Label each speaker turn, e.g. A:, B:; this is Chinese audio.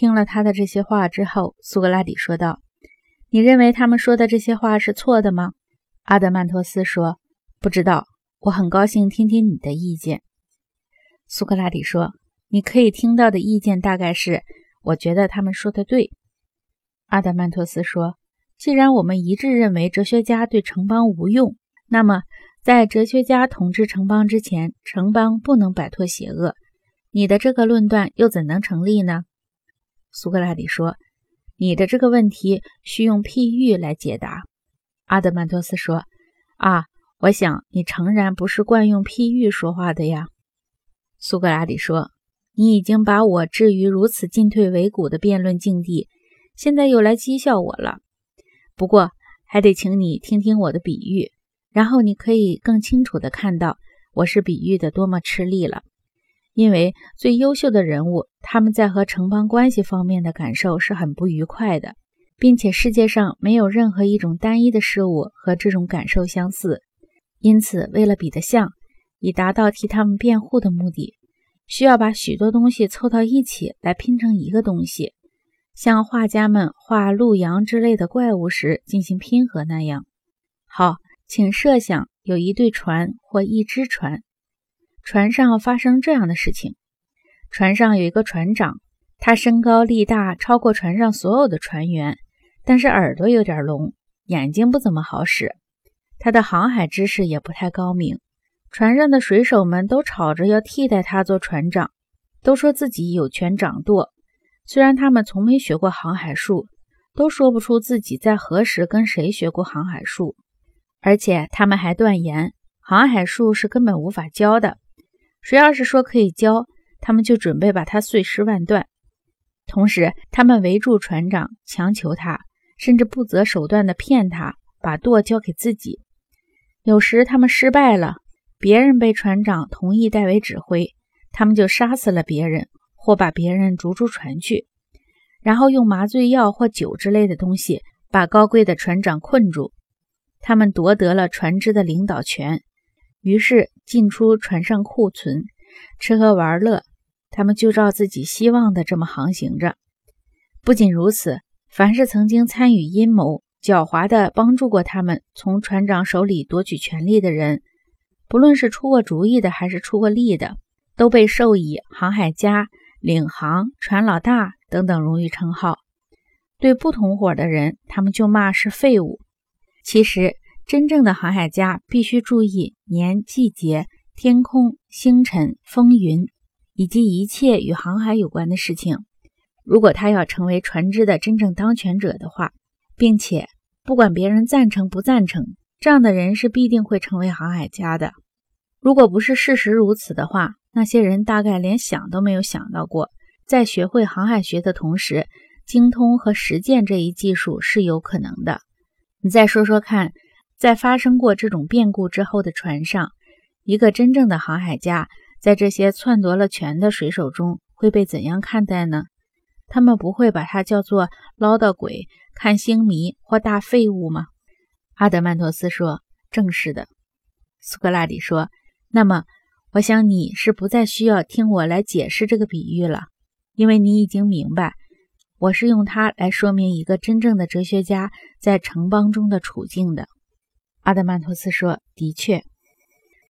A: 听了他的这些话之后，苏格拉底说道：“你认为他们说的这些话是错的吗？”阿德曼托斯说：“不知道。我很高兴听听你的意见。”苏格拉底说：“你可以听到的意见大概是，我觉得他们说的对。”阿德曼托斯说：“既然我们一致认为哲学家对城邦无用，那么在哲学家统治城邦之前，城邦不能摆脱邪恶。你的这个论断又怎能成立呢？”苏格拉底说：“你的这个问题需用譬喻来解答。”阿德曼托斯说：“啊，我想你诚然不是惯用譬喻说话的呀。”苏格拉底说：“你已经把我置于如此进退维谷的辩论境地，现在又来讥笑我了。不过还得请你听听我的比喻，然后你可以更清楚地看到我是比喻的多么吃力了。因为最优秀的人物，他们在和城邦关系方面的感受是很不愉快的，并且世界上没有任何一种单一的事物和这种感受相似。因此，为了比得像。”以达到替他们辩护的目的，需要把许多东西凑到一起来拼成一个东西，像画家们画鹿羊之类的怪物时进行拼合那样。好，请设想有一对船或一只船，船上发生这样的事情：船上有一个船长，他身高力大，超过船上所有的船员，但是耳朵有点聋，眼睛不怎么好使，他的航海知识也不太高明。船上的水手们都吵着要替代他做船长，都说自己有权掌舵。虽然他们从没学过航海术，都说不出自己在何时跟谁学过航海术，而且他们还断言航海术是根本无法教的。谁要是说可以教，他们就准备把他碎尸万段。同时，他们围住船长，强求他，甚至不择手段地骗他，把舵交给自己。有时他们失败了。别人被船长同意代为指挥，他们就杀死了别人，或把别人逐出船去，然后用麻醉药或酒之类的东西把高贵的船长困住。他们夺得了船只的领导权，于是进出船上库存，吃喝玩乐。他们就照自己希望的这么航行着。不仅如此，凡是曾经参与阴谋、狡猾的帮助过他们从船长手里夺取权力的人。不论是出过主意的还是出过力的，都被授以航海家、领航、船老大等等荣誉称号。对不同伙的人，他们就骂是废物。其实，真正的航海家必须注意年、季节、天空、星辰、风云，以及一切与航海有关的事情。如果他要成为船只的真正当权者的话，并且不管别人赞成不赞成。这样的人是必定会成为航海家的。如果不是事实如此的话，那些人大概连想都没有想到过，在学会航海学的同时，精通和实践这一技术是有可能的。你再说说看，在发生过这种变故之后的船上，一个真正的航海家在这些篡夺了权的水手中会被怎样看待呢？他们不会把他叫做唠叨鬼、看星迷或大废物吗？阿德曼托斯说：“正是的。”苏格拉底说：“那么，我想你是不再需要听我来解释这个比喻了，因为你已经明白，我是用它来说明一个真正的哲学家在城邦中的处境的。”阿德曼托斯说：“的确。”